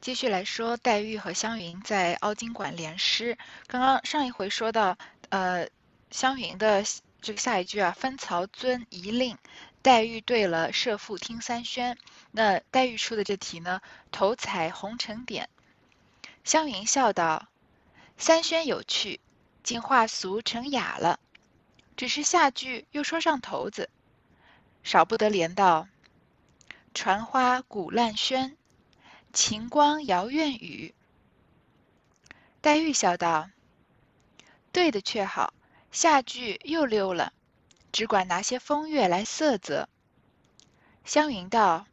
继续来说，黛玉和湘云在凹晶馆联诗。刚刚上一回说到，呃，湘云的这个下一句啊，“分曹遵遗令”，黛玉对了“设赋听三宣”。那黛玉出的这题呢，“头彩红尘点”，湘云笑道：“三宣有趣，竟化俗成雅了。只是下句又说上头子，少不得连道：‘传花鼓烂轩’。”晴光摇院宇，黛玉笑道：“对的却好，下句又溜了，只管拿些风月来色泽。”湘云道：“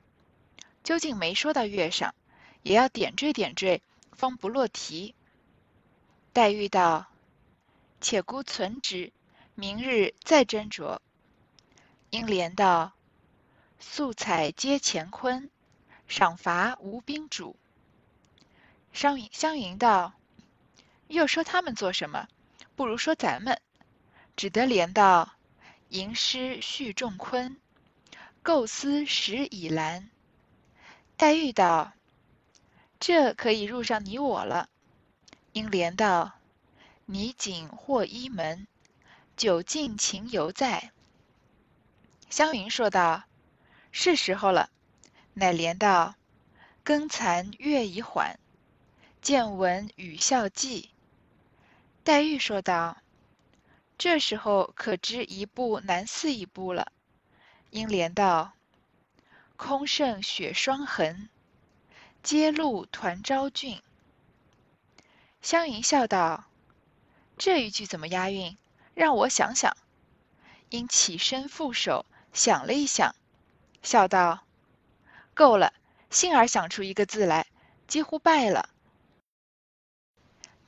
究竟没说到月上，也要点缀点缀，方不落题。”黛玉道：“且姑存之，明日再斟酌。”英莲道：“素彩接乾坤。”赏罚无宾主。湘云湘云道：“又说他们做什么？不如说咱们。”只得连道：“吟诗续仲昆，构思识以兰。”黛玉道：“这可以入上你我了。”英莲道：“你锦或衣门，酒尽情犹在。”湘云说道：“是时候了。”乃连道：“更残月已缓，见闻语笑寂。”黛玉说道：“这时候可知一步难似一步了。”应连道：“空剩雪霜痕，皆露团昭俊。”湘云笑道：“这一句怎么押韵？让我想想。”因起身负手想了一想，笑道。够了，幸而想出一个字来，几乎败了。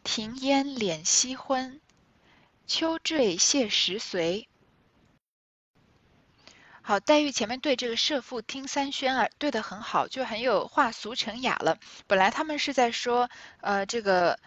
庭烟敛夕昏，秋坠谢时随。好，黛玉前面对这个设赋听三宣啊，对的很好，就很有化俗成雅了。本来他们是在说，呃，这个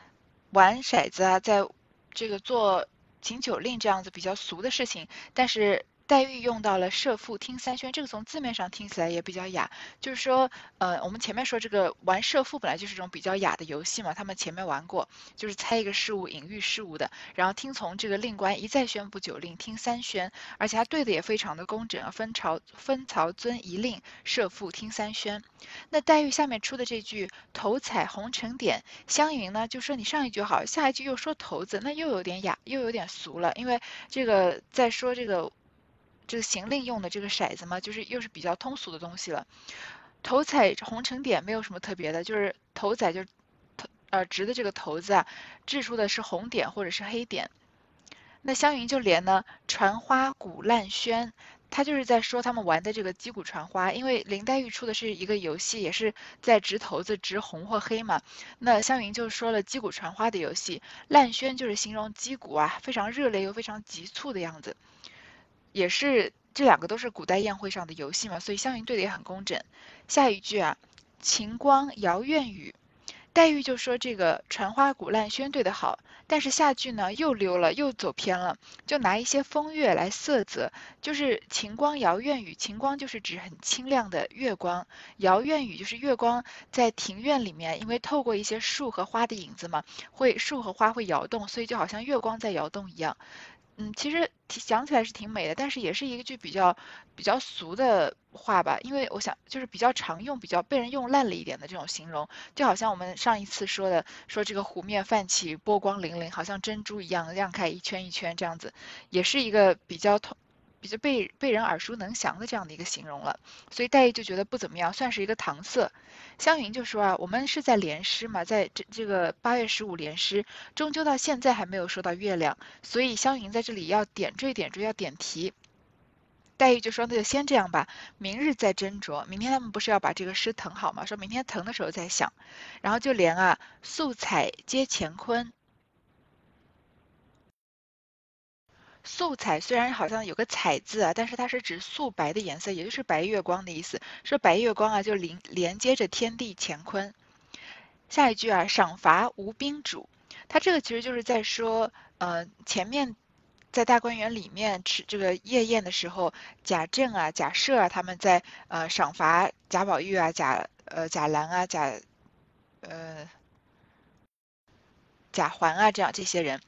玩骰子啊，在这个做请酒令这样子比较俗的事情，但是。黛玉用到了设赋听三宣，这个从字面上听起来也比较雅。就是说，呃，我们前面说这个玩设赋本来就是一种比较雅的游戏嘛，他们前面玩过，就是猜一个事物，隐喻事物的。然后听从这个令官一再宣布酒令，听三宣，而且他对的也非常的工整。分曹分曹遵一令，设赋听三宣。那黛玉下面出的这句头彩红尘点，湘云呢就说你上一句好，下一句又说头子，那又有点雅，又有点俗了，因为这个在说这个。这个行令用的这个骰子嘛，就是又是比较通俗的东西了。头彩红尘点没有什么特别的，就是头彩就是头呃直的这个头子啊，掷出的是红点或者是黑点。那湘云就连呢传花鼓烂轩，他就是在说他们玩的这个击鼓传花，因为林黛玉出的是一个游戏，也是在掷头子掷红或黑嘛。那湘云就说了击鼓传花的游戏，烂轩就是形容击鼓啊非常热烈又非常急促的样子。也是这两个都是古代宴会上的游戏嘛，所以湘云对的也很工整。下一句啊，晴光摇院宇，黛玉就说这个传花鼓烂喧对的好，但是下句呢又溜了，又走偏了，就拿一些风月来色泽，就是晴光摇院宇，晴光就是指很清亮的月光，摇院宇就是月光在庭院里面，因为透过一些树和花的影子嘛，会树和花会摇动，所以就好像月光在摇动一样。嗯，其实想起来是挺美的，但是也是一个句比较比较俗的话吧，因为我想就是比较常用、比较被人用烂了一点的这种形容，就好像我们上一次说的，说这个湖面泛起波光粼粼，好像珍珠一样亮开一圈一圈这样子，也是一个比较通。比较被被人耳熟能详的这样的一个形容了，所以黛玉就觉得不怎么样，算是一个搪塞。湘云就说啊，我们是在联诗嘛，在这这个八月十五联诗，终究到现在还没有说到月亮，所以湘云在这里要点缀点缀，要点题。黛玉就说那就先这样吧，明日再斟酌。明天他们不是要把这个诗誊好吗？说明天誊的时候再想。然后就连啊，素彩接乾坤。素彩虽然好像有个彩字啊，但是它是指素白的颜色，也就是白月光的意思。说白月光啊，就连连接着天地乾坤。下一句啊，赏罚无宾主，它这个其实就是在说，呃，前面在大观园里面吃这个夜宴的时候，贾政啊、贾赦啊，他们在呃赏罚贾宝玉啊、贾呃贾兰啊、贾呃贾环啊这样这些人。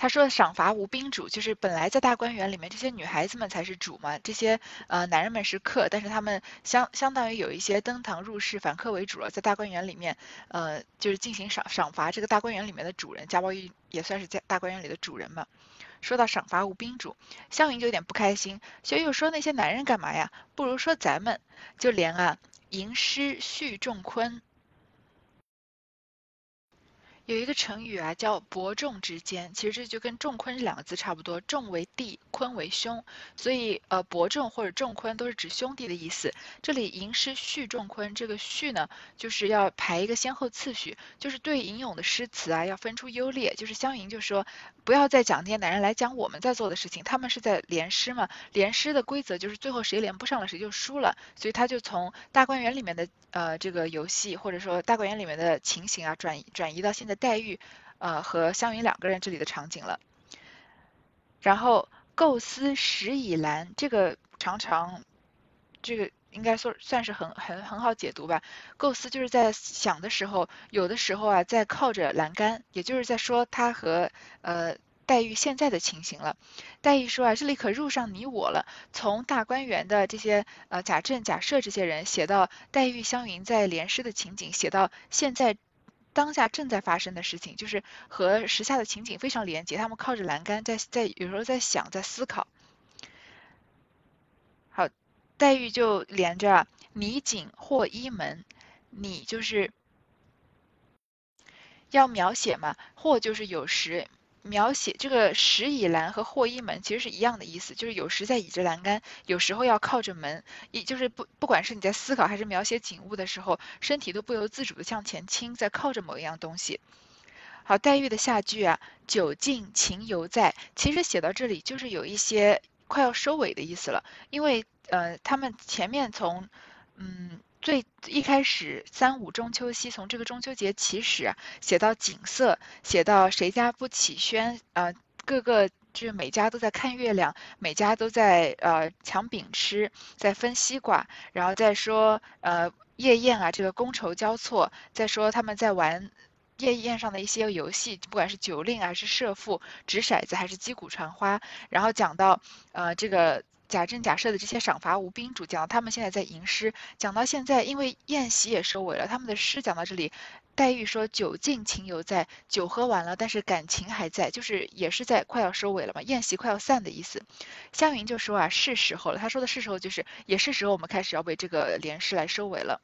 他说：“赏罚无宾主，就是本来在大观园里面，这些女孩子们才是主嘛，这些呃男人们是客，但是他们相相当于有一些登堂入室，反客为主了，在大观园里面，呃，就是进行赏赏罚。这个大观园里面的主人，贾宝玉也算是在大观园里的主人嘛。说到赏罚无宾主，湘云就有点不开心，所以又说那些男人干嘛呀？不如说咱们，就连啊吟诗叙仲昆。”有一个成语啊，叫伯仲之间，其实这就跟仲昆这两个字差不多，仲为弟，昆为兄，所以呃，伯仲或者仲昆都是指兄弟的意思。这里吟诗序仲昆，这个序呢，就是要排一个先后次序，就是对吟咏的诗词啊，要分出优劣。就是湘云就说，不要再讲那些男人来讲我们在做的事情，他们是在联诗嘛，联诗的规则就是最后谁连不上了谁就输了，所以他就从大观园里面的呃这个游戏或者说大观园里面的情形啊，转转移到现在。黛玉，呃，和湘云两个人这里的场景了。然后构思石以兰，这个常常，这个应该说算是很很很好解读吧。构思就是在想的时候，有的时候啊，在靠着栏杆，也就是在说他和呃黛玉现在的情形了。黛玉说啊，这里可入上你我了。从大观园的这些呃贾政、贾赦这些人写到黛玉、湘云在联诗的情景，写到现在。当下正在发生的事情，就是和时下的情景非常连接。他们靠着栏杆，在在有时候在想，在思考。好，黛玉就连着你景或一门，你就是要描写嘛，或就是有时。描写这个石倚栏和霍一门其实是一样的意思，就是有时在倚着栏杆，有时候要靠着门，也就是不不管是你在思考还是描写景物的时候，身体都不由自主的向前倾，在靠着某一样东西。好，黛玉的下句啊，酒尽情犹在，其实写到这里就是有一些快要收尾的意思了，因为呃，他们前面从嗯。最一开始三五中秋夕，从这个中秋节起始，写到景色，写到谁家不起轩，呃，各个就是每家都在看月亮，每家都在呃抢饼吃，在分西瓜，然后再说呃夜宴啊，这个觥筹交错，再说他们在玩夜宴上的一些游戏，不管是酒令还是射覆、掷骰子还是击鼓传花，然后讲到呃这个。贾政、贾赦的这些赏罚无宾主，讲到他们现在在吟诗，讲到现在，因为宴席也收尾了，他们的诗讲到这里，黛玉说酒尽情犹在，酒喝完了，但是感情还在，就是也是在快要收尾了嘛，宴席快要散的意思。湘云就说啊，是时候了。他说的是时候，就是也是时候，我们开始要为这个联诗来收尾了。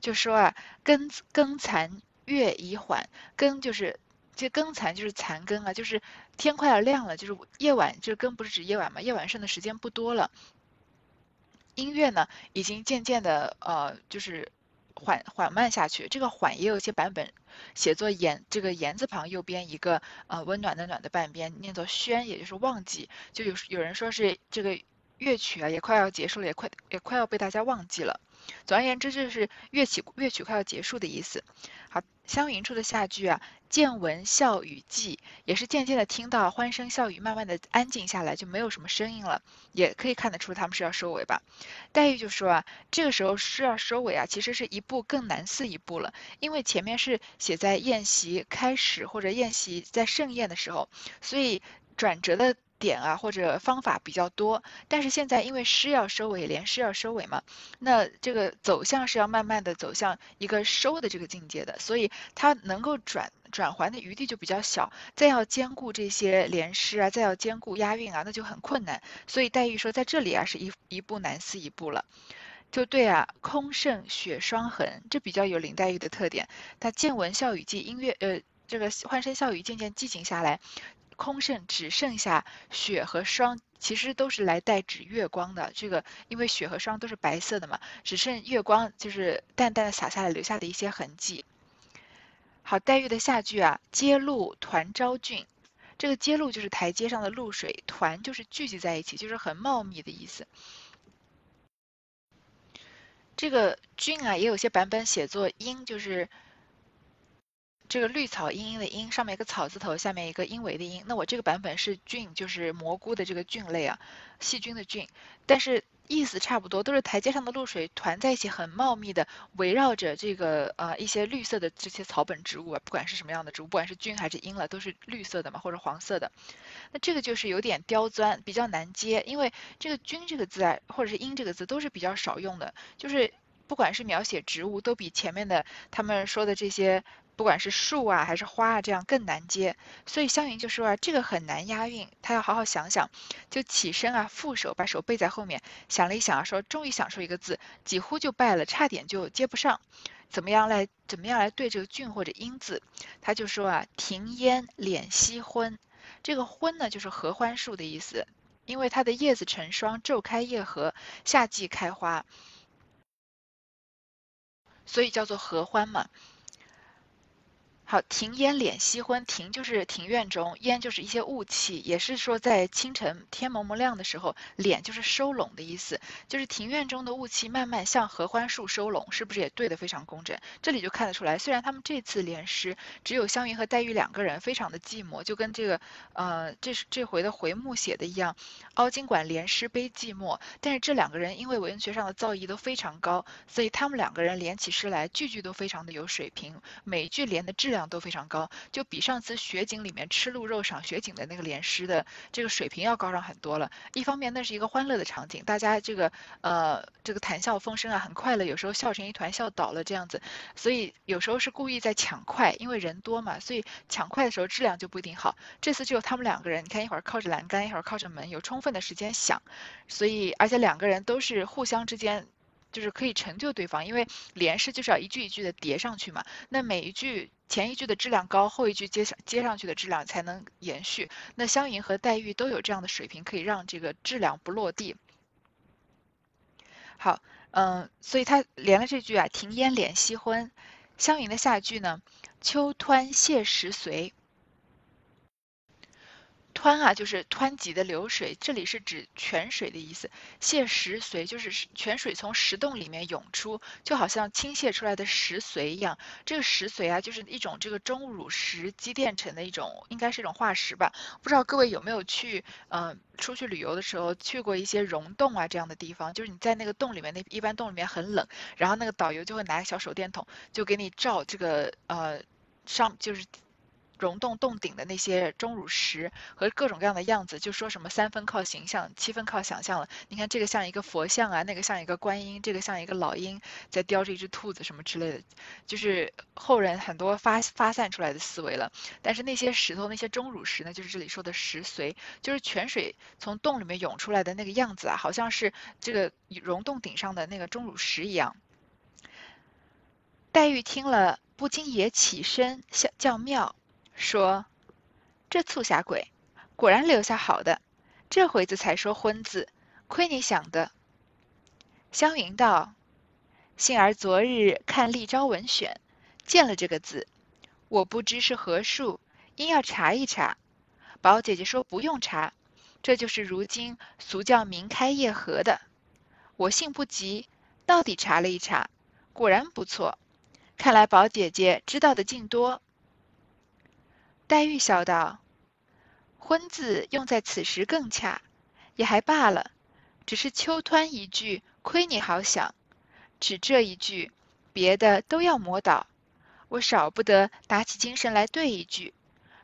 就说啊，更更残月已缓，更就是。这更残就是残更啊，就是天快要亮了，就是夜晚，这更不是指夜晚嘛，夜晚剩的时间不多了。音乐呢，已经渐渐的呃，就是缓缓慢下去。这个缓也有一些版本写作言，这个言字旁右边一个呃温暖的暖的半边，念作宣，也就是忘记。就有有人说是这个乐曲啊，也快要结束了，也快也快要被大家忘记了。总而言之，就是乐曲乐曲快要结束的意思。好，湘云处的下句啊，见闻笑语寂，也是渐渐的听到欢声笑语，慢慢的安静下来，就没有什么声音了，也可以看得出他们是要收尾吧。黛玉就说啊，这个时候是要收尾啊，其实是一步更难似一步了，因为前面是写在宴席开始或者宴席在盛宴的时候，所以转折的。点啊，或者方法比较多，但是现在因为诗要收尾，连诗要收尾嘛，那这个走向是要慢慢的走向一个收的这个境界的，所以它能够转转环的余地就比较小，再要兼顾这些连诗啊，再要兼顾押韵啊，那就很困难。所以黛玉说，在这里啊，是一一步难似一步了。就对啊，空剩雪霜痕，这比较有林黛玉的特点。她见闻笑语寂，音乐呃，这个欢声笑语渐渐寂静下来。空剩只剩下雪和霜，其实都是来代指月光的。这个因为雪和霜都是白色的嘛，只剩月光就是淡淡的洒下来，留下的一些痕迹。好，黛玉的下句啊，阶露团昭俊，这个阶露就是台阶上的露水，团就是聚集在一起，就是很茂密的意思。这个俊啊，也有些版本写作阴，就是。这个绿草茵茵的茵，上面一个草字头，下面一个因为的因。那我这个版本是菌，就是蘑菇的这个菌类啊，细菌的菌。但是意思差不多，都是台阶上的露水团在一起，很茂密的围绕着这个呃一些绿色的这些草本植物啊，不管是什么样的植物，不管是菌还是阴了，都是绿色的嘛，或者黄色的。那这个就是有点刁钻，比较难接，因为这个菌这个字啊，或者是阴这个字都是比较少用的，就是不管是描写植物，都比前面的他们说的这些。不管是树啊还是花啊，这样更难接，所以湘云就说啊，这个很难押韵，他要好好想想，就起身啊，负手把手背在后面，想了一想啊，说终于想出一个字，几乎就败了，差点就接不上，怎么样来怎么样来对这个俊或者英字，他就说啊，庭烟敛夕昏，这个昏呢就是合欢树的意思，因为它的叶子成双，昼开夜合，夏季开花，所以叫做合欢嘛。好，庭烟敛夕昏，庭就是庭院中，烟就是一些雾气，也是说在清晨天蒙蒙亮的时候，敛就是收拢的意思，就是庭院中的雾气慢慢向合欢树收拢，是不是也对得非常工整？这里就看得出来，虽然他们这次联诗只有湘云和黛玉两个人，非常的寂寞，就跟这个呃这是这回的回目写的一样，凹晶馆联诗悲寂寞，但是这两个人因为文学上的造诣都非常高，所以他们两个人联起诗来，句句都非常的有水平，每句联的质量。量都非常高，就比上次雪景里面吃鹿肉赏雪景的那个连诗的这个水平要高上很多了。一方面那是一个欢乐的场景，大家这个呃这个谈笑风生啊，很快乐，有时候笑成一团笑倒了这样子，所以有时候是故意在抢快，因为人多嘛，所以抢快的时候质量就不一定好。这次只有他们两个人，你看一会儿靠着栏杆，一会儿靠着门，有充分的时间想，所以而且两个人都是互相之间。就是可以成就对方，因为连诗就是要一句一句的叠上去嘛。那每一句前一句的质量高，后一句接上接上去的质量才能延续。那湘云和黛玉都有这样的水平，可以让这个质量不落地。好，嗯，所以他连了这句啊，庭烟敛夕昏。湘云的下句呢，秋湍泻石随。湍啊，就是湍急的流水，这里是指泉水的意思。泻石髓就是泉水从石洞里面涌出，就好像倾泻出来的石髓一样。这个石髓啊，就是一种这个钟乳石积淀成的一种，应该是一种化石吧。不知道各位有没有去，嗯，出去旅游的时候去过一些溶洞啊这样的地方？就是你在那个洞里面，那一般洞里面很冷，然后那个导游就会拿个小手电筒，就给你照这个呃上就是。溶洞洞顶的那些钟乳石和各种各样的样子，就说什么三分靠形象，七分靠想象了。你看这个像一个佛像啊，那个像一个观音，这个像一个老鹰在叼着一只兔子什么之类的，就是后人很多发发散出来的思维了。但是那些石头，那些钟乳石呢，就是这里说的石髓，就是泉水从洞里面涌出来的那个样子啊，好像是这个溶洞顶上的那个钟乳石一样。黛玉听了，不禁也起身叫叫妙。说：“这促狭鬼，果然留下好的。这回子才说婚字，亏你想的。”湘云道：“幸而昨日看《立朝文选》，见了这个字，我不知是何数，因要查一查。宝姐姐说不用查，这就是如今俗叫明开夜合的。我性不急，到底查了一查，果然不错。看来宝姐姐知道的竟多。”黛玉笑道：“婚字用在此时更恰，也还罢了。只是秋湍一句，亏你好想。只这一句，别的都要磨倒。我少不得打起精神来对一句，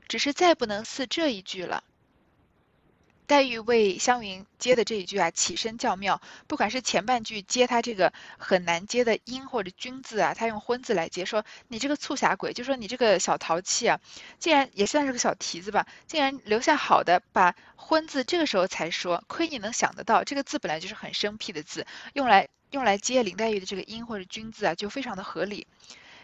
只是再不能似这一句了。”黛玉为湘云接的这一句啊，起身叫妙。不管是前半句接他这个很难接的阴或者君字啊，他用昏字来接，说你这个促狭鬼，就说你这个小淘气啊，竟然也算是个小蹄子吧，竟然留下好的，把昏字这个时候才说，亏你能想得到，这个字本来就是很生僻的字，用来用来接林黛玉的这个阴或者君字啊，就非常的合理。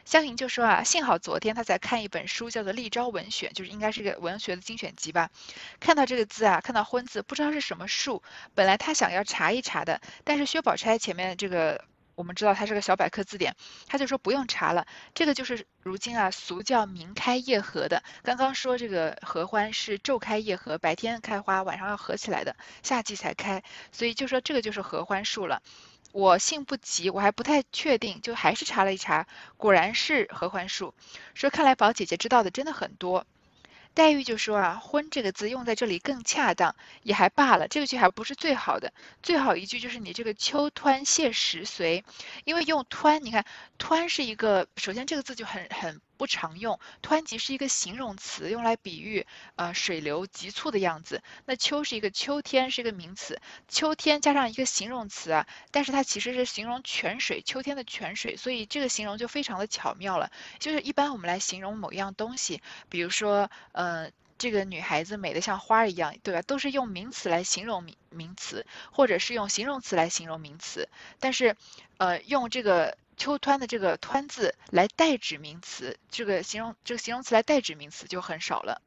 湘云就说啊，幸好昨天他在看一本书，叫做《立朝文选》，就是应该是个文学的精选集吧。看到这个字啊，看到“婚”字，不知道是什么树。本来他想要查一查的，但是薛宝钗前面这个，我们知道它是个小百科字典，他就说不用查了。这个就是如今啊俗叫明开夜合的。刚刚说这个合欢是昼开夜合，白天开花，晚上要合起来的，夏季才开，所以就说这个就是合欢树了。我性不急，我还不太确定，就还是查了一查，果然是合欢树。说看来宝姐姐知道的真的很多。黛玉就说啊，婚这个字用在这里更恰当，也还罢了，这个句还不是最好的，最好一句就是你这个秋湍谢石随，因为用湍，你看湍是一个，首先这个字就很很。不常用，湍急是一个形容词，用来比喻呃水流急促的样子。那秋是一个秋天，是一个名词，秋天加上一个形容词啊，但是它其实是形容泉水，秋天的泉水，所以这个形容就非常的巧妙了。就是一般我们来形容某一样东西，比如说呃这个女孩子美得像花一样，对吧？都是用名词来形容名名词，或者是用形容词来形容名词，但是呃用这个。秋湍的这个湍字来代指名词，这个形容这个形容词来代指名词就很少了。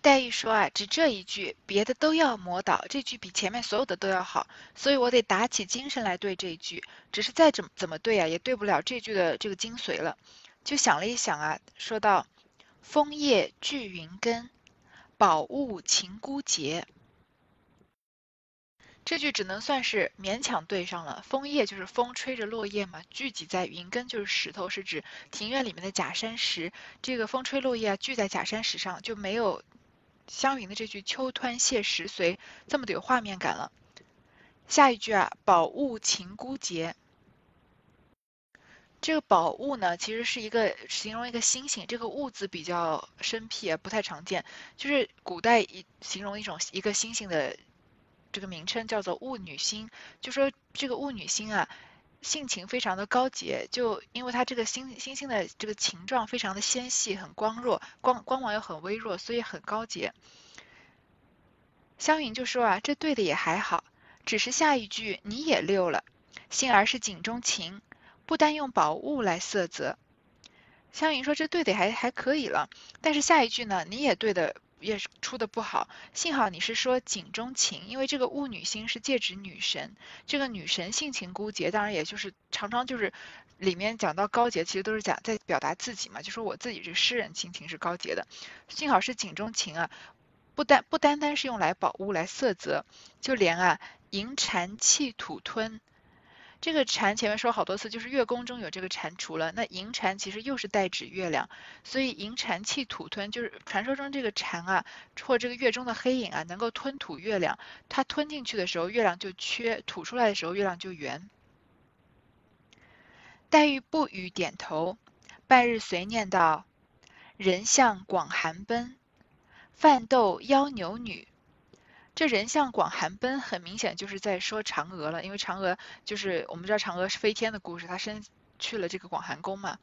黛玉说啊，只这一句，别的都要磨倒，这句比前面所有的都要好，所以我得打起精神来对这一句。只是再怎么怎么对啊，也对不了这句的这个精髓了。就想了一想啊，说道：“枫叶聚云根，宝物晴孤节。”这句只能算是勉强对上了。枫叶就是风吹着落叶嘛，聚集在云根就是石头，是指庭院里面的假山石。这个风吹落叶啊，聚在假山石上，就没有湘云的这句秋湍谢石随这么的有画面感了。下一句啊，宝物晴孤节。这个宝物呢，其实是一个形容一个星星，这个物字比较生僻，不太常见，就是古代一形容一种一个星星的。这个名称叫做雾女星，就说这个雾女星啊，性情非常的高洁，就因为它这个星星星的这个形状非常的纤细，很光弱，光光芒又很微弱，所以很高洁。湘云就说啊，这对的也还好，只是下一句你也溜了，幸而是景中情，不单用宝物来色泽。湘云说这对的还还可以了，但是下一句呢，你也对的。也是出的不好，幸好你是说景中情，因为这个雾女星是借指女神，这个女神性情孤洁，当然也就是常常就是里面讲到高洁，其实都是讲在表达自己嘛，就说我自己这诗人性情是高洁的，幸好是景中情啊，不单不单单是用来宝物来色泽，就连啊银蟾气土吞。这个蟾前面说好多次，就是月宫中有这个蟾蜍了。那银蟾其实又是代指月亮，所以银蟾气土吞，就是传说中这个蟾啊，或这个月中的黑影啊，能够吞吐月亮。它吞进去的时候，月亮就缺；吐出来的时候，月亮就圆。黛玉不语，点头。半日随念道：“人向广寒奔，饭斗邀牛女。”这人像广寒奔，很明显就是在说嫦娥了，因为嫦娥就是我们知道嫦娥是飞天的故事，她生去了这个广寒宫嘛。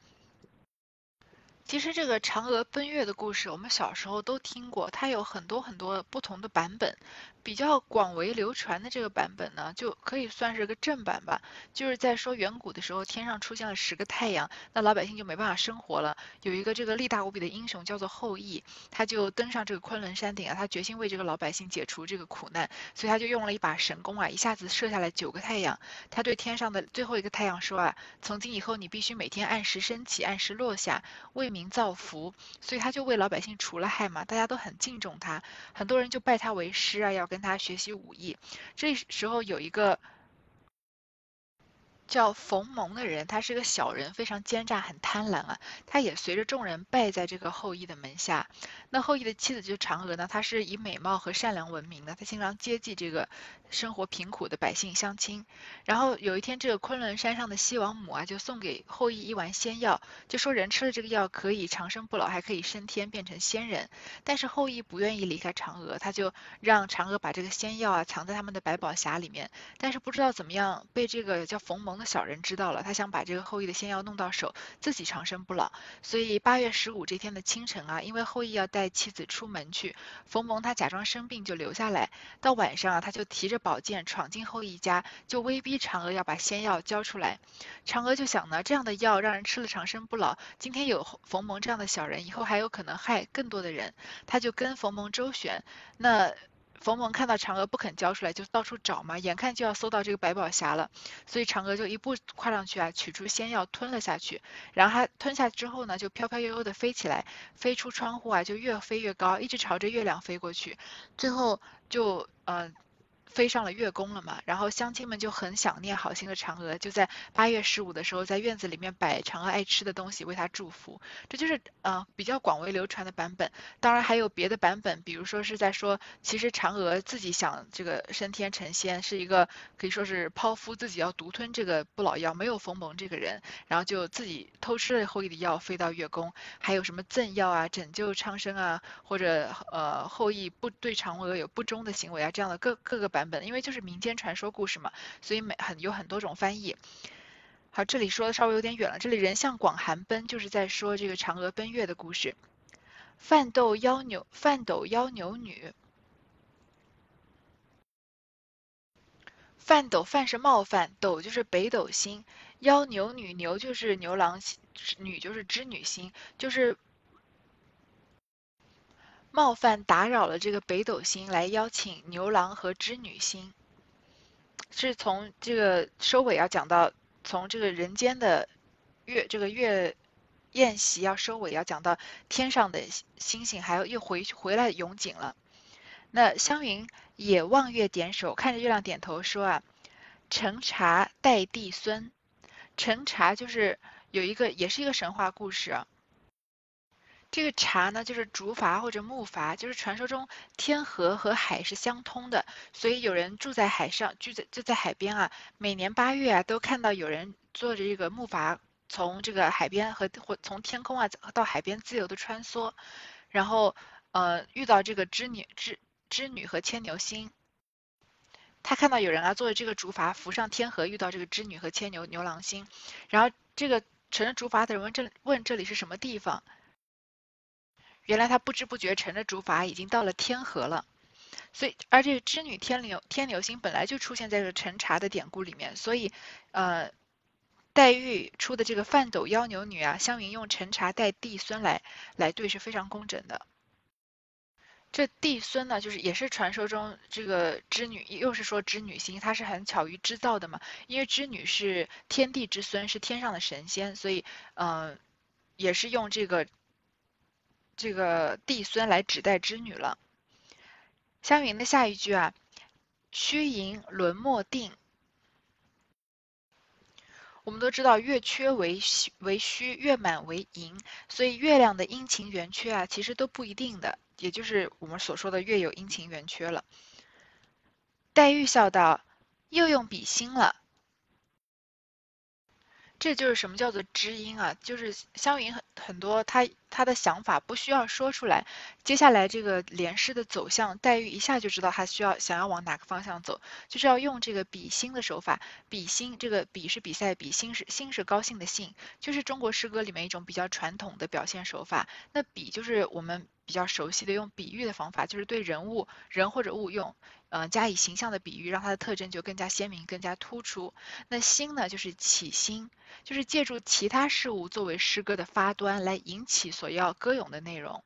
其实这个嫦娥奔月的故事，我们小时候都听过，它有很多很多不同的版本。比较广为流传的这个版本呢，就可以算是个正版吧。就是在说远古的时候，天上出现了十个太阳，那老百姓就没办法生活了。有一个这个力大无比的英雄叫做后羿，他就登上这个昆仑山顶啊，他决心为这个老百姓解除这个苦难，所以他就用了一把神弓啊，一下子射下来九个太阳。他对天上的最后一个太阳说啊，从今以后你必须每天按时升起，按时落下，为民造福。所以他就为老百姓除了害嘛，大家都很敬重他，很多人就拜他为师啊，要跟。他学习武艺，这时候有一个。叫冯蒙的人，他是个小人，非常奸诈，很贪婪啊。他也随着众人拜在这个后羿的门下。那后羿的妻子就是嫦娥呢，她是以美貌和善良闻名的，她经常接济这个生活贫苦的百姓乡亲。然后有一天，这个昆仑山上的西王母啊，就送给后羿一丸仙药，就说人吃了这个药可以长生不老，还可以升天变成仙人。但是后羿不愿意离开嫦娥，他就让嫦娥把这个仙药啊藏在他们的百宝匣里面。但是不知道怎么样被这个叫冯蒙。的小人知道了，他想把这个后羿的仙药弄到手，自己长生不老。所以八月十五这天的清晨啊，因为后羿要带妻子出门去，冯蒙他假装生病就留下来。到晚上啊，他就提着宝剑闯进后羿家，就威逼嫦娥要把仙药交出来。嫦娥就想呢，这样的药让人吃了长生不老，今天有冯蒙这样的小人，以后还有可能害更多的人。他就跟冯蒙周旋，那。冯蒙看到嫦娥不肯交出来，就到处找嘛，眼看就要搜到这个百宝匣了，所以嫦娥就一步跨上去啊，取出仙药吞了下去。然后她吞下之后呢，就飘飘悠悠的飞起来，飞出窗户啊，就越飞越高，一直朝着月亮飞过去。最后就嗯飞上了月宫了嘛，然后乡亲们就很想念好心的嫦娥，就在八月十五的时候，在院子里面摆嫦娥爱吃的东西，为她祝福。这就是呃比较广为流传的版本。当然还有别的版本，比如说是在说，其实嫦娥自己想这个升天成仙，是一个可以说是剖腹自己要独吞这个不老药，没有冯蒙这个人，然后就自己偷吃了后羿的药，飞到月宫。还有什么赠药啊、拯救苍生啊，或者呃后羿不对嫦娥有不忠的行为啊，这样的各各个版。本，因为就是民间传说故事嘛，所以每很有很多种翻译。好，这里说的稍微有点远了。这里人向广寒奔，就是在说这个嫦娥奔月的故事。范斗妖牛，范斗妖牛女。范斗范是冒犯，斗就是北斗星，妖牛女牛就是牛郎星，女就是织女星，就是。冒犯打扰了这个北斗星，来邀请牛郎和织女星，是从这个收尾要讲到，从这个人间的月这个月宴席要收尾，要讲到天上的星星，还要又回回来永景了。那湘云也望月点首，看着月亮点头说啊：“陈茶代帝孙。”陈茶就是有一个，也是一个神话故事。这个茶呢，就是竹筏或者木筏，就是传说中天河和海是相通的，所以有人住在海上，住在就在海边啊。每年八月啊，都看到有人坐着这个木筏从这个海边和或从天空啊到海边自由的穿梭，然后呃遇到这个织女织织女和牵牛星，他看到有人啊坐着这个竹筏浮上天河，遇到这个织女和牵牛牛郎星，然后这个乘着竹筏的人问这问这里是什么地方？原来他不知不觉乘着竹筏已经到了天河了，所以而这个织女天牛天牛星本来就出现在这个陈茶的典故里面，所以呃，黛玉出的这个范斗妖牛女啊，湘云用陈茶代帝孙来来对是非常工整的。这帝孙呢，就是也是传说中这个织女，又是说织女星，它是很巧于织造的嘛，因为织女是天地之孙，是天上的神仙，所以嗯，也是用这个。这个帝孙来指代织女了。湘云的下一句啊，虚盈轮莫定。我们都知道月缺为虚为虚，月满为盈，所以月亮的阴晴圆缺啊，其实都不一定的，也就是我们所说的月有阴晴圆缺了。黛玉笑道：“又用比心了。”这就是什么叫做知音啊？就是湘云很很多，他他的想法不需要说出来。接下来这个连诗的走向，黛玉一下就知道他需要想要往哪个方向走，就是要用这个比心的手法。比心，这个比是比赛，比心是心是高兴的兴，就是中国诗歌里面一种比较传统的表现手法。那比就是我们比较熟悉的用比喻的方法，就是对人物人或者物用。呃，加以形象的比喻，让它的特征就更加鲜明、更加突出。那心呢，就是起心，就是借助其他事物作为诗歌的发端，来引起所要歌咏的内容。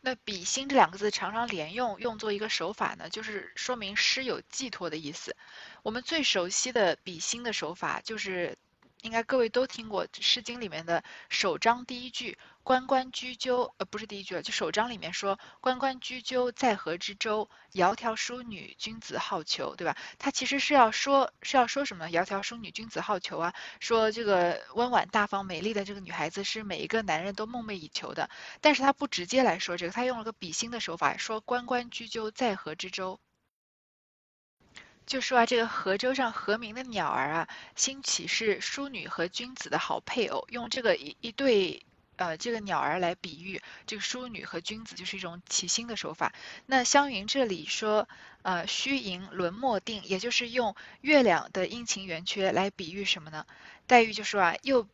那比心这两个字常常连用，用作一个手法呢，就是说明诗有寄托的意思。我们最熟悉的比心的手法，就是应该各位都听过《诗经》里面的首章第一句。关关雎鸠，呃，不是第一句了，就首章里面说“关关雎鸠，在河之洲。窈窕淑女，君子好逑”，对吧？他其实是要说，是要说什么？窈窕淑女，君子好逑啊，说这个温婉大方、美丽的这个女孩子是每一个男人都梦寐以求的。但是他不直接来说这个，他用了个比心的手法，说“关关雎鸠，在河之洲”，就说啊，这个河州上和鸣的鸟儿啊，兴起是淑女和君子的好配偶，用这个一一对。呃，这个鸟儿来比喻这个淑女和君子，就是一种起心的手法。那湘云这里说，呃，虚盈轮莫定，也就是用月亮的阴晴圆缺来比喻什么呢？黛玉就说啊，又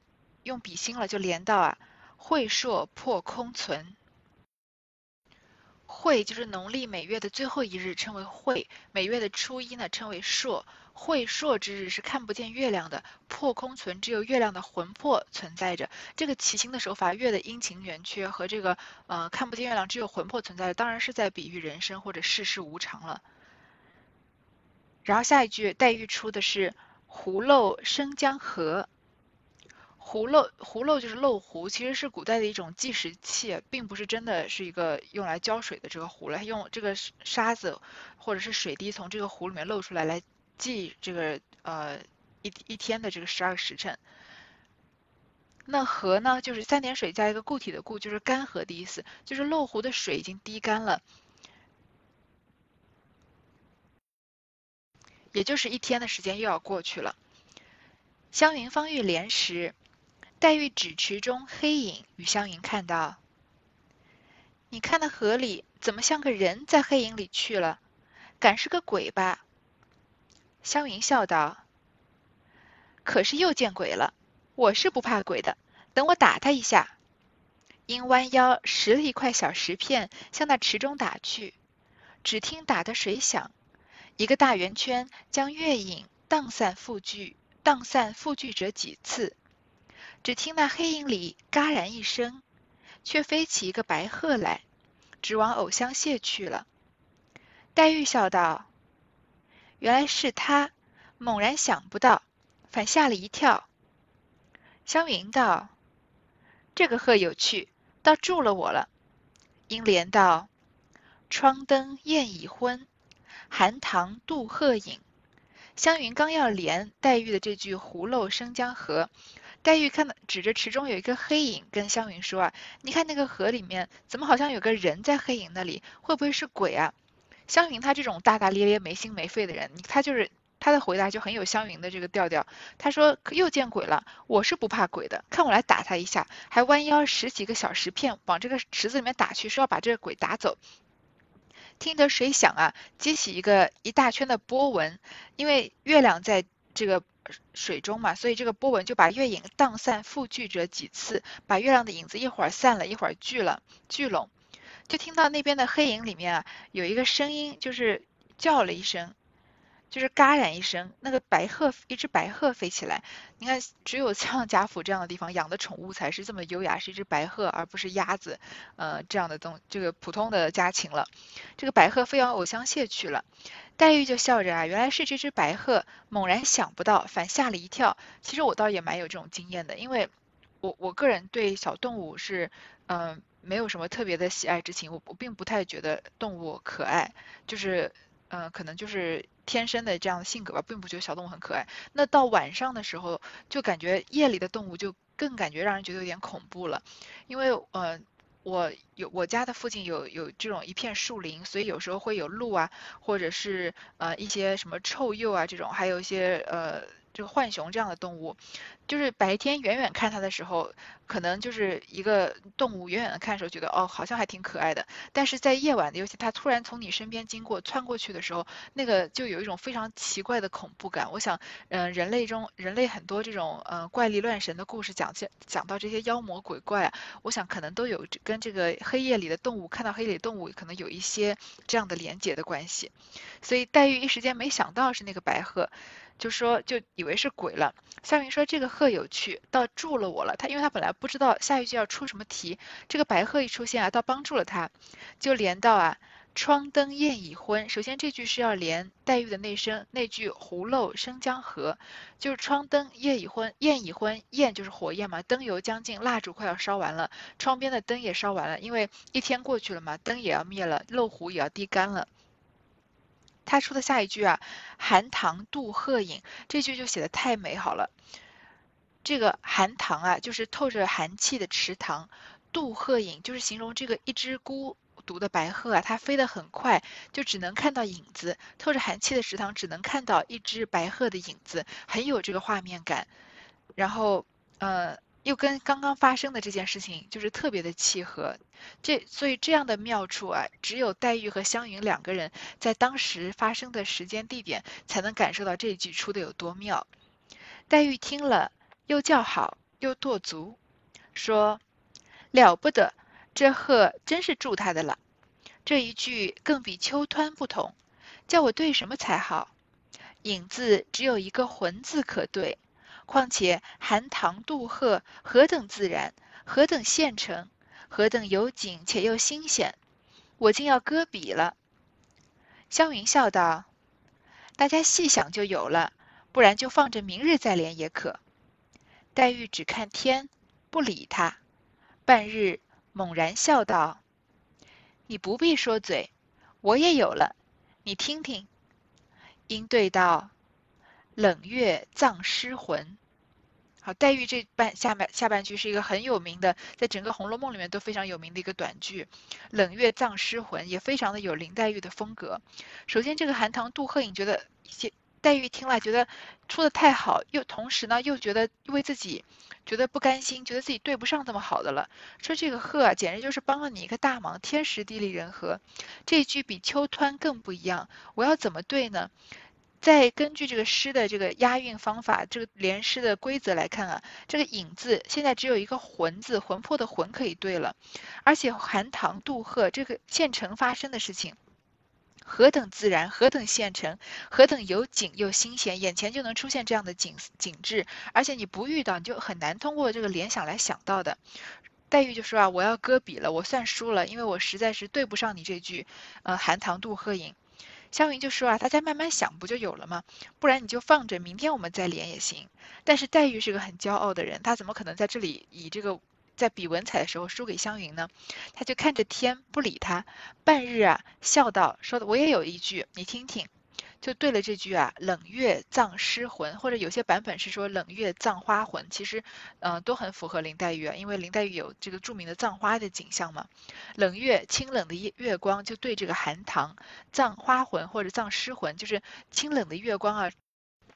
用比心了，就连到啊，晦朔破空存。晦就是农历每月的最后一日，称为晦；每月的初一呢，称为朔。晦朔之日是看不见月亮的，破空存，只有月亮的魂魄存在着。这个起心的手法，月的阴晴圆缺和这个呃看不见月亮，只有魂魄存在的，当然是在比喻人生或者世事无常了。然后下一句黛玉出的是“湖漏生江河”，壶漏壶漏就是漏壶，其实是古代的一种计时器，并不是真的是一个用来浇水的这个壶了，用这个沙子或者是水滴从这个壶里面漏出来来计这个呃一一天的这个十二个时辰。那河呢，就是三点水加一个固体的固，就是干涸的意思，就是漏壶的水已经滴干了，也就是一天的时间又要过去了。湘云方欲莲时，黛玉指池中黑影与湘云看到：“你看那河里怎么像个人在黑影里去了？敢是个鬼吧？”湘云笑道：“可是又见鬼了。”我是不怕鬼的，等我打他一下。因弯腰拾了一块小石片，向那池中打去。只听打的水响，一个大圆圈将月影荡散复聚，荡散复聚者几次。只听那黑影里嘎然一声，却飞起一个白鹤来，直往藕香榭去了。黛玉笑道：“原来是他，猛然想不到，反吓了一跳。”湘云道：“这个鹤有趣，倒助了我了。”英莲道：“窗灯焰已昏，寒塘渡鹤影。”湘云刚要连黛玉的这句“湖漏生江河”，黛玉看到指着池中有一个黑影，跟湘云说：“啊，你看那个河里面，怎么好像有个人在黑影那里？会不会是鬼啊？”湘云她这种大大咧咧、没心没肺的人，她就是。他的回答就很有湘云的这个调调。他说：“又见鬼了，我是不怕鬼的，看我来打他一下。”还弯腰拾几个小石片往这个池子里面打去，说要把这个鬼打走。听得水响啊，激起一个一大圈的波纹。因为月亮在这个水中嘛，所以这个波纹就把月影荡散复聚着几次，把月亮的影子一会儿散了，一会儿聚了聚拢。就听到那边的黑影里面啊，有一个声音，就是叫了一声。就是嘎然一声，那个白鹤，一只白鹤飞起来。你看，只有像贾府这样的地方养的宠物才是这么优雅，是一只白鹤，而不是鸭子，呃，这样的东，这个普通的家禽了。这个白鹤飞往藕香榭去了，黛玉就笑着啊，原来是这只白鹤。猛然想不到，反吓了一跳。其实我倒也蛮有这种经验的，因为我我个人对小动物是，嗯，没有什么特别的喜爱之情，我我并不太觉得动物可爱，就是。嗯，可能就是天生的这样的性格吧，并不觉得小动物很可爱。那到晚上的时候，就感觉夜里的动物就更感觉让人觉得有点恐怖了。因为呃，我有我家的附近有有这种一片树林，所以有时候会有鹿啊，或者是呃一些什么臭鼬啊这种，还有一些呃。这个浣熊这样的动物，就是白天远远看它的时候，可能就是一个动物，远远的看的时候觉得哦，好像还挺可爱的。但是在夜晚，尤其它突然从你身边经过，窜过去的时候，那个就有一种非常奇怪的恐怖感。我想，嗯，人类中人类很多这种嗯怪力乱神的故事，讲讲讲到这些妖魔鬼怪，我想可能都有跟这个黑夜里的动物看到黑夜里动物可能有一些这样的连结的关系。所以黛玉一时间没想到是那个白鹤。就说就以为是鬼了。夏云说这个鹤有趣，倒助了我了。他因为他本来不知道下一句要出什么题，这个白鹤一出现啊，倒帮助了他。就连到啊，窗灯焰已昏。首先这句是要连黛玉的那声那句湖漏生江河，就是窗灯夜已昏，焰已昏，焰就是火焰嘛，灯油将尽，蜡烛快要烧完了，窗边的灯也烧完了，因为一天过去了嘛，灯也要灭了，漏壶也要滴干了。他说的下一句啊，“寒塘渡鹤影”，这句就写的太美好了。这个寒塘啊，就是透着寒气的池塘；渡鹤影，就是形容这个一只孤独的白鹤啊，它飞得很快，就只能看到影子。透着寒气的池塘，只能看到一只白鹤的影子，很有这个画面感。然后，呃。又跟刚刚发生的这件事情就是特别的契合，这所以这样的妙处啊，只有黛玉和湘云两个人在当时发生的时间地点才能感受到这一句出的有多妙。黛玉听了，又叫好，又跺足，说：“了不得，这鹤真是助他的了。这一句更比秋湍不同，叫我对什么才好？影字只有一个魂字可对。”况且寒塘渡鹤何等自然，何等现成，何等有景且又新鲜，我竟要搁笔了。湘云笑道：“大家细想就有了，不然就放着明日再联也可。”黛玉只看天，不理他。半日，猛然笑道：“你不必说嘴，我也有了，你听听。”应对道：“冷月葬尸魂。”好，黛玉这半下半下半句是一个很有名的，在整个《红楼梦》里面都非常有名的一个短句。冷月葬尸魂也非常的有林黛玉的风格。首先，这个寒塘渡鹤影觉得黛玉听了觉得出的太好，又同时呢又觉得为自己觉得不甘心，觉得自己对不上这么好的了。说这个鹤啊，简直就是帮了你一个大忙，天时地利人和。这句比秋湍更不一样，我要怎么对呢？再根据这个诗的这个押韵方法，这个连诗的规则来看啊，这个影字现在只有一个魂字，魂魄的魂可以对了。而且寒塘渡鹤这个现成发生的事情，何等自然，何等现成，何等有景又新鲜，眼前就能出现这样的景景致，而且你不遇到，你就很难通过这个联想来想到的。黛玉就说啊，我要搁笔了，我算输了，因为我实在是对不上你这句，呃，寒塘渡鹤影。湘云就说啊，大家慢慢想不就有了吗？不然你就放着，明天我们再连也行。但是黛玉是个很骄傲的人，她怎么可能在这里以这个在比文采的时候输给湘云呢？她就看着天不理他，半日啊笑道：“说的我也有一句，你听听。”就对了这句啊，冷月葬尸魂，或者有些版本是说冷月葬花魂，其实，嗯，都很符合林黛玉啊，因为林黛玉有这个著名的葬花的景象嘛。冷月清冷的月月光就对这个寒塘，葬花魂或者葬尸魂，就是清冷的月光啊，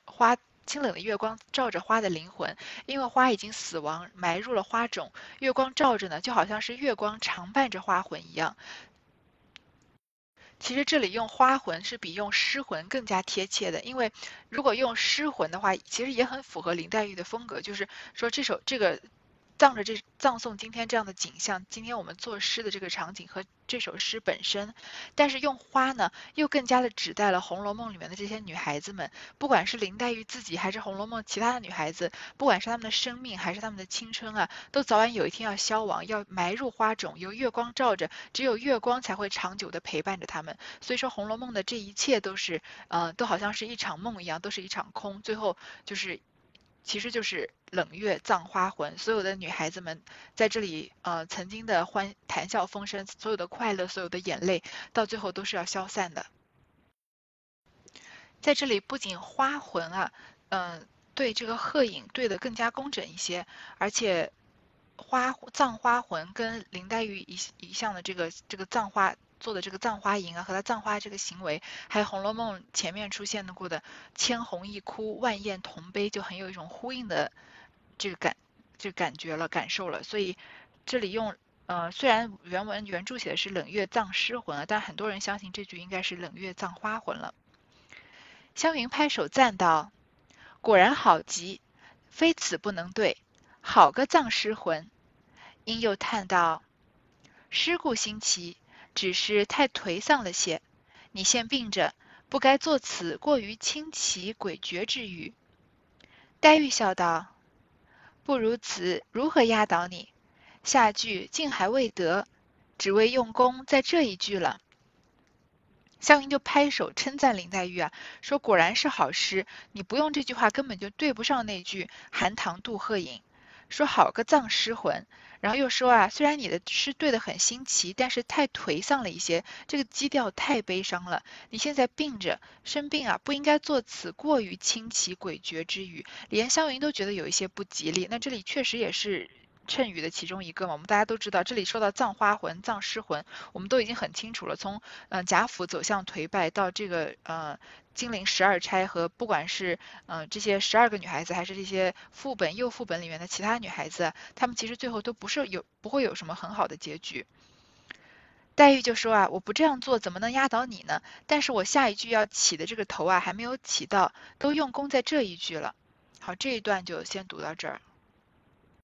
花清冷的月光照着花的灵魂，因为花已经死亡埋入了花种，月光照着呢，就好像是月光常伴着花魂一样。其实这里用花魂是比用诗魂更加贴切的，因为如果用诗魂的话，其实也很符合林黛玉的风格，就是说这首这个。葬着这葬送今天这样的景象，今天我们作诗的这个场景和这首诗本身，但是用花呢，又更加的指代了《红楼梦》里面的这些女孩子们，不管是林黛玉自己，还是《红楼梦》其他的女孩子，不管是她们的生命，还是她们的青春啊，都早晚有一天要消亡，要埋入花种，由月光照着，只有月光才会长久的陪伴着她们。所以说，《红楼梦》的这一切都是，呃，都好像是一场梦一样，都是一场空，最后就是。其实就是冷月葬花魂，所有的女孩子们在这里，呃，曾经的欢谈笑风生，所有的快乐，所有的眼泪，到最后都是要消散的。在这里，不仅花魂啊，嗯，对这个鹤影对的更加工整一些，而且花葬花魂跟林黛玉一一向的这个这个葬花。做的这个葬花吟啊，和他葬花这个行为，还有《红楼梦》前面出现的过的千红一哭，万艳同悲，就很有一种呼应的这个感，这个感觉了，感受了。所以这里用呃，虽然原文原著写的是冷月葬尸魂啊，但很多人相信这句应该是冷月葬花魂了。湘云拍手赞道：“果然好极，非此不能对，好个葬尸魂。”因又叹道：“诗故新奇。”只是太颓丧了些，你现病着，不该作此过于清奇诡谲之语。黛玉笑道：“不如此，如何压倒你？下句竟还未得，只为用功在这一句了。”湘云就拍手称赞林黛玉啊，说：“果然是好诗，你不用这句话根本就对不上那句‘寒塘渡鹤影’。”说好个葬尸魂，然后又说啊，虽然你的诗对的很新奇，但是太颓丧了一些，这个基调太悲伤了。你现在病着，生病啊，不应该作此过于清奇诡谲之语，连湘云都觉得有一些不吉利。那这里确实也是。谶语的其中一个嘛，我们大家都知道，这里说到葬花魂、葬尸魂，我们都已经很清楚了。从嗯贾府走向颓败，到这个呃金陵十二钗和不管是嗯这些十二个女孩子，还是这些副本、右副本里面的其他女孩子，她们其实最后都不是有不会有什么很好的结局。黛玉就说啊，我不这样做怎么能压倒你呢？但是我下一句要起的这个头啊，还没有起到，都用功在这一句了。好，这一段就先读到这儿。